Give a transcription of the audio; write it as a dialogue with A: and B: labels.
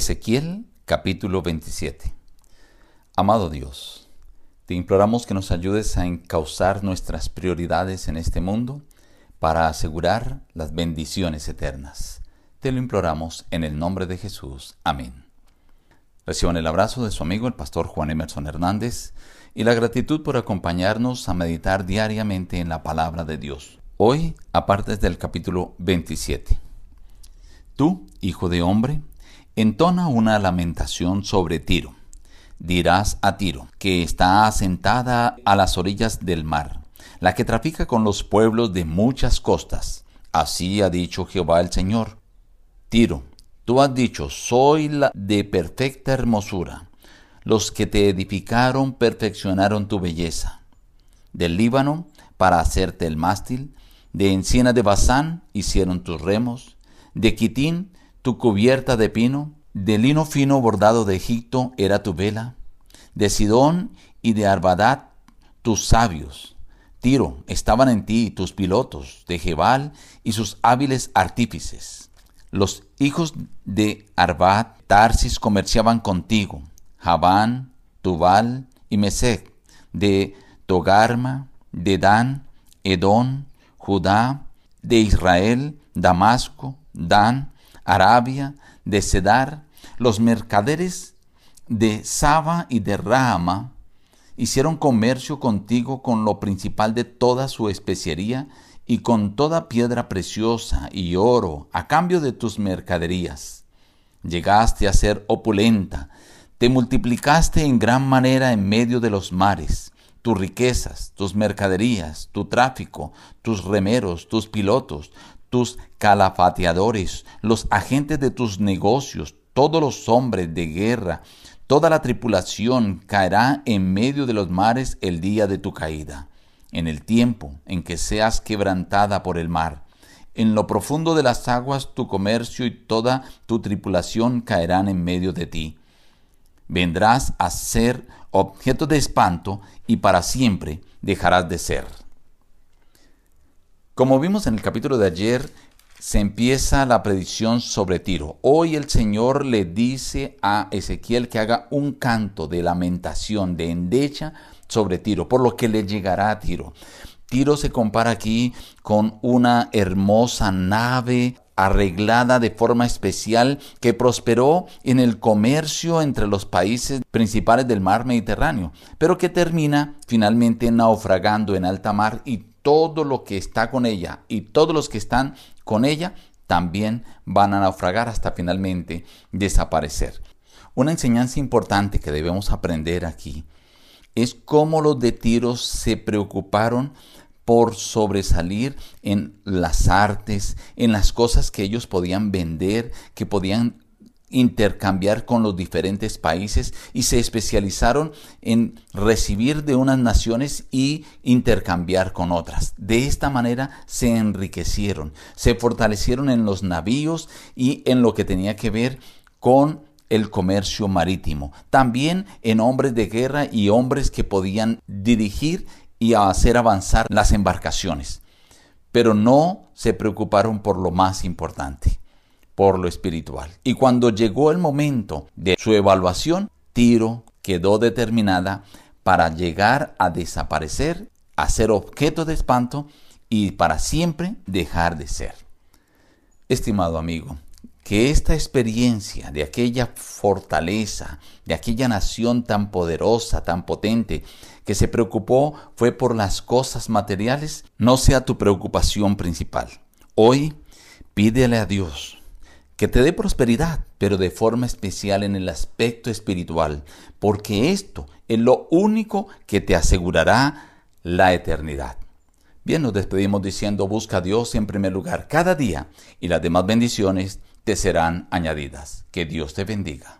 A: Ezequiel capítulo 27 Amado Dios, te imploramos que nos ayudes a encauzar nuestras prioridades en este mundo para asegurar las bendiciones eternas. Te lo imploramos en el nombre de Jesús. Amén. Reciban el abrazo de su amigo el pastor Juan Emerson Hernández y la gratitud por acompañarnos a meditar diariamente en la palabra de Dios. Hoy, aparte del capítulo 27. Tú, hijo de hombre, entona una lamentación sobre Tiro. Dirás a Tiro, que está asentada a las orillas del mar, la que trafica con los pueblos de muchas costas. Así ha dicho Jehová el Señor. Tiro, tú has dicho, soy la de perfecta hermosura. Los que te edificaron perfeccionaron tu belleza. Del Líbano, para hacerte el mástil, de encina de Bazán hicieron tus remos, de Quitín tu cubierta de pino, de lino fino bordado de Egipto era tu vela, de Sidón y de Arbadat tus sabios. Tiro, estaban en ti tus pilotos, de Jebal y sus hábiles artífices. Los hijos de Arbat, Tarsis comerciaban contigo, Javán, Tubal y Mesec, de Togarma, de Dan, Edón, Judá, de Israel, Damasco, Dan, Arabia, de Cedar, los mercaderes de Saba y de Rahama hicieron comercio contigo con lo principal de toda su especiería y con toda piedra preciosa y oro a cambio de tus mercaderías. Llegaste a ser opulenta, te multiplicaste en gran manera en medio de los mares, tus riquezas, tus mercaderías, tu tráfico, tus remeros, tus pilotos, tus calafateadores, los agentes de tus negocios, todos los hombres de guerra, toda la tripulación caerá en medio de los mares el día de tu caída, en el tiempo en que seas quebrantada por el mar. En lo profundo de las aguas tu comercio y toda tu tripulación caerán en medio de ti. Vendrás a ser objeto de espanto y para siempre dejarás de ser. Como vimos en el capítulo de ayer, se empieza la predicción sobre Tiro. Hoy el Señor le dice a Ezequiel que haga un canto de lamentación, de endecha sobre Tiro, por lo que le llegará a Tiro. Tiro se compara aquí con una hermosa nave arreglada de forma especial que prosperó en el comercio entre los países principales del mar Mediterráneo, pero que termina finalmente naufragando en alta mar y todo lo que está con ella y todos los que están con ella también van a naufragar hasta finalmente desaparecer. Una enseñanza importante que debemos aprender aquí es cómo los de Tiros se preocuparon por sobresalir en las artes, en las cosas que ellos podían vender, que podían intercambiar con los diferentes países y se especializaron en recibir de unas naciones y intercambiar con otras. De esta manera se enriquecieron, se fortalecieron en los navíos y en lo que tenía que ver con el comercio marítimo. También en hombres de guerra y hombres que podían dirigir y hacer avanzar las embarcaciones. Pero no se preocuparon por lo más importante por lo espiritual. Y cuando llegó el momento de su evaluación, Tiro quedó determinada para llegar a desaparecer, a ser objeto de espanto y para siempre dejar de ser. Estimado amigo, que esta experiencia de aquella fortaleza, de aquella nación tan poderosa, tan potente, que se preocupó fue por las cosas materiales, no sea tu preocupación principal. Hoy pídele a Dios que te dé prosperidad, pero de forma especial en el aspecto espiritual, porque esto es lo único que te asegurará la eternidad. Bien, nos despedimos diciendo, busca a Dios en primer lugar cada día y las demás bendiciones te serán añadidas. Que Dios te bendiga.